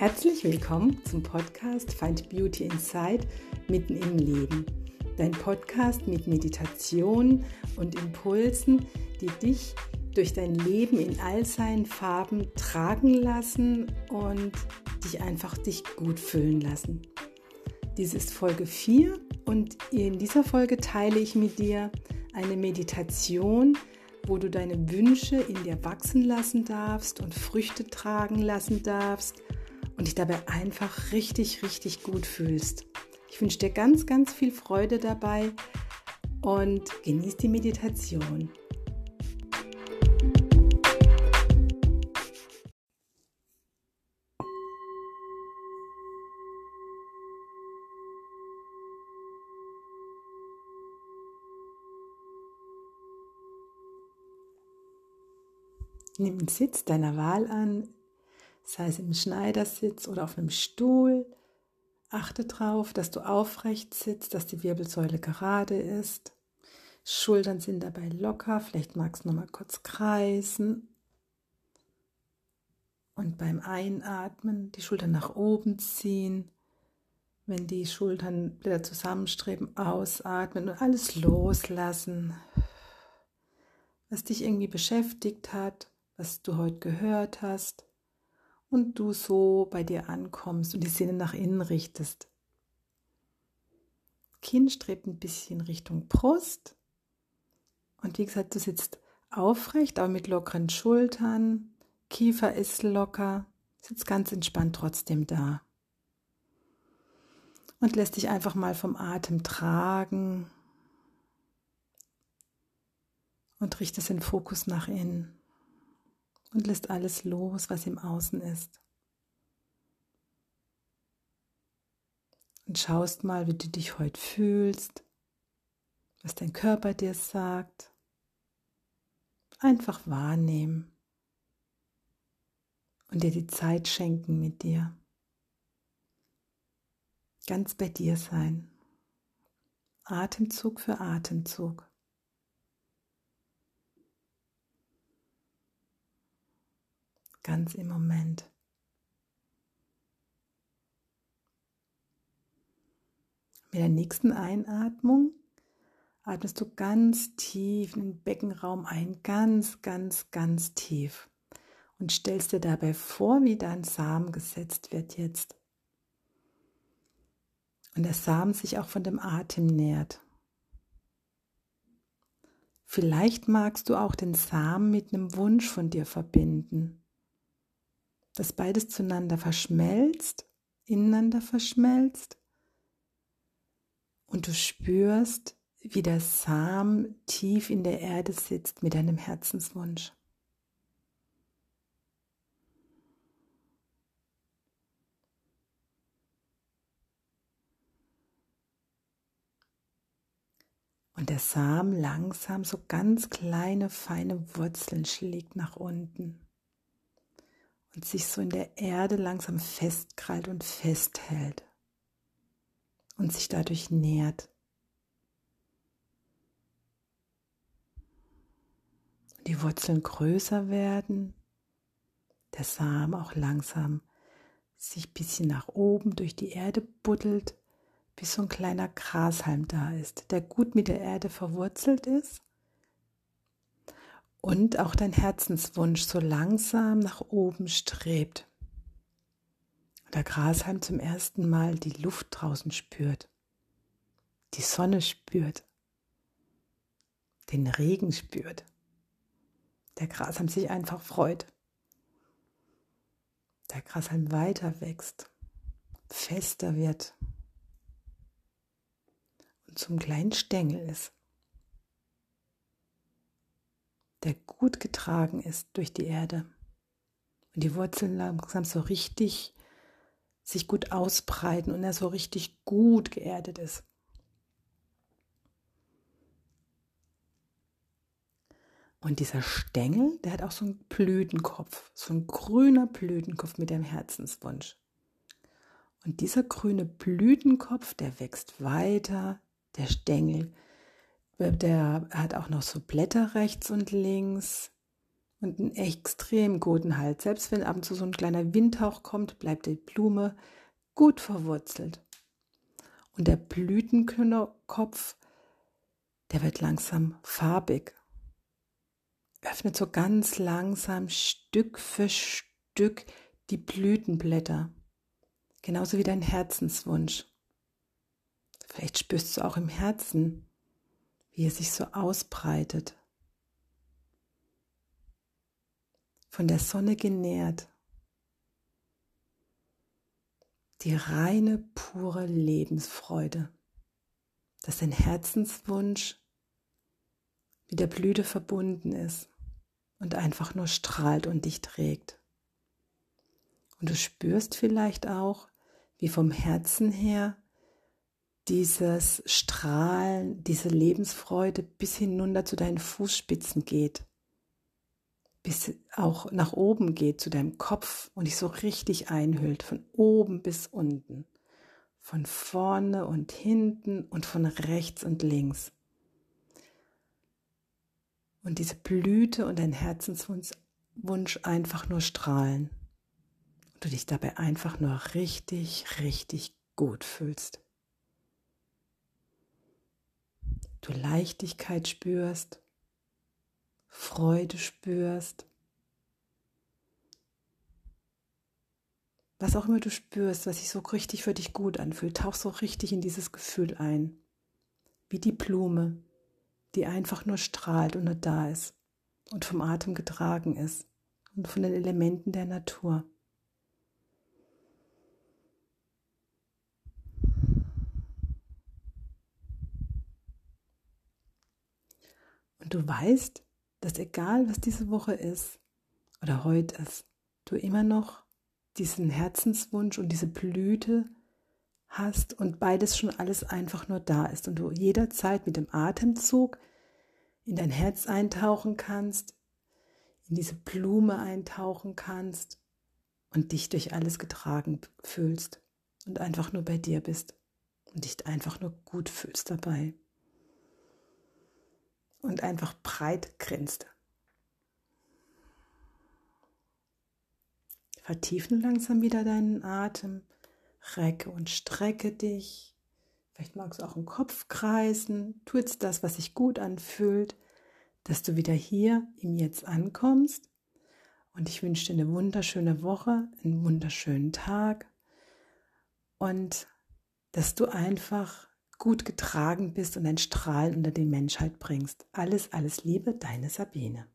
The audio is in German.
Herzlich willkommen zum Podcast Find Beauty Inside mitten im Leben. Dein Podcast mit Meditation und Impulsen, die dich durch dein Leben in all seinen Farben tragen lassen und dich einfach dich gut fühlen lassen. Dies ist Folge 4 und in dieser Folge teile ich mit dir eine Meditation, wo du deine Wünsche in dir wachsen lassen darfst und Früchte tragen lassen darfst und dich dabei einfach richtig, richtig gut fühlst. Ich wünsche dir ganz, ganz viel Freude dabei und genieß die Meditation. Nimm den Sitz deiner Wahl an, sei es im Schneidersitz oder auf einem Stuhl. Achte darauf, dass du aufrecht sitzt, dass die Wirbelsäule gerade ist. Schultern sind dabei locker. Vielleicht magst du noch mal kurz kreisen. Und beim Einatmen die Schultern nach oben ziehen. Wenn die Schultern wieder zusammenstreben, ausatmen und alles loslassen, was dich irgendwie beschäftigt hat, was du heute gehört hast und du so bei dir ankommst und die Sinne nach innen richtest. Kinn strebt ein bisschen Richtung Brust. Und wie gesagt, du sitzt aufrecht, aber mit lockeren Schultern. Kiefer ist locker, sitzt ganz entspannt trotzdem da. Und lässt dich einfach mal vom Atem tragen. Und richtest den Fokus nach innen und lässt alles los, was im Außen ist. Und schaust mal, wie du dich heute fühlst, was dein Körper dir sagt. Einfach wahrnehmen und dir die Zeit schenken mit dir. Ganz bei dir sein. Atemzug für Atemzug. Ganz im Moment. Mit der nächsten Einatmung atmest du ganz tief in den Beckenraum ein, ganz, ganz, ganz tief. Und stellst dir dabei vor, wie dein Samen gesetzt wird jetzt. Und der Samen sich auch von dem Atem nährt. Vielleicht magst du auch den Samen mit einem Wunsch von dir verbinden dass beides zueinander verschmelzt, ineinander verschmelzt und du spürst, wie der Samen tief in der Erde sitzt mit deinem Herzenswunsch. Und der Samen langsam so ganz kleine, feine Wurzeln schlägt nach unten und sich so in der Erde langsam festkrallt und festhält und sich dadurch nährt. Die Wurzeln größer werden, der Samen auch langsam sich ein bisschen nach oben durch die Erde buddelt, bis so ein kleiner Grashalm da ist, der gut mit der Erde verwurzelt ist und auch dein Herzenswunsch so langsam nach oben strebt. Der Grashalm zum ersten Mal die Luft draußen spürt, die Sonne spürt, den Regen spürt. Der Grashalm sich einfach freut. Der Grashalm weiter wächst, fester wird und zum kleinen Stängel ist der gut getragen ist durch die Erde. Und die Wurzeln langsam so richtig sich gut ausbreiten und er so richtig gut geerdet ist. Und dieser Stängel, der hat auch so einen Blütenkopf, so ein grüner Blütenkopf mit dem Herzenswunsch. Und dieser grüne Blütenkopf, der wächst weiter, der Stängel der hat auch noch so Blätter rechts und links und einen extrem guten Halt. Selbst wenn ab und zu so ein kleiner Windhauch kommt, bleibt die Blume gut verwurzelt. Und der Blütenkopf, der wird langsam farbig. Öffnet so ganz langsam Stück für Stück die Blütenblätter. Genauso wie dein Herzenswunsch. Vielleicht spürst du auch im Herzen, wie er sich so ausbreitet. Von der Sonne genährt. Die reine, pure Lebensfreude, dass dein Herzenswunsch mit der Blüte verbunden ist und einfach nur strahlt und dich trägt. Und du spürst vielleicht auch, wie vom Herzen her dieses Strahlen, diese Lebensfreude bis hinunter zu deinen Fußspitzen geht, bis auch nach oben geht zu deinem Kopf und dich so richtig einhüllt, von oben bis unten, von vorne und hinten und von rechts und links. Und diese Blüte und dein Herzenswunsch einfach nur strahlen und du dich dabei einfach nur richtig, richtig gut fühlst. Du Leichtigkeit spürst, Freude spürst. Was auch immer du spürst, was sich so richtig für dich gut anfühlt, tauch so richtig in dieses Gefühl ein. Wie die Blume, die einfach nur strahlt und nur da ist und vom Atem getragen ist und von den Elementen der Natur. Und du weißt, dass egal was diese Woche ist oder heute ist, du immer noch diesen Herzenswunsch und diese Blüte hast und beides schon alles einfach nur da ist und du jederzeit mit dem Atemzug in dein Herz eintauchen kannst, in diese Blume eintauchen kannst und dich durch alles getragen fühlst und einfach nur bei dir bist und dich einfach nur gut fühlst dabei und einfach breit grinst. Vertiefe langsam wieder deinen Atem, recke und strecke dich. Vielleicht magst du auch im Kopf kreisen. Tu jetzt das, was sich gut anfühlt, dass du wieder hier im Jetzt ankommst. Und ich wünsche dir eine wunderschöne Woche, einen wunderschönen Tag und dass du einfach gut getragen bist und ein Strahlen unter die Menschheit bringst. Alles, alles Liebe, deine Sabine.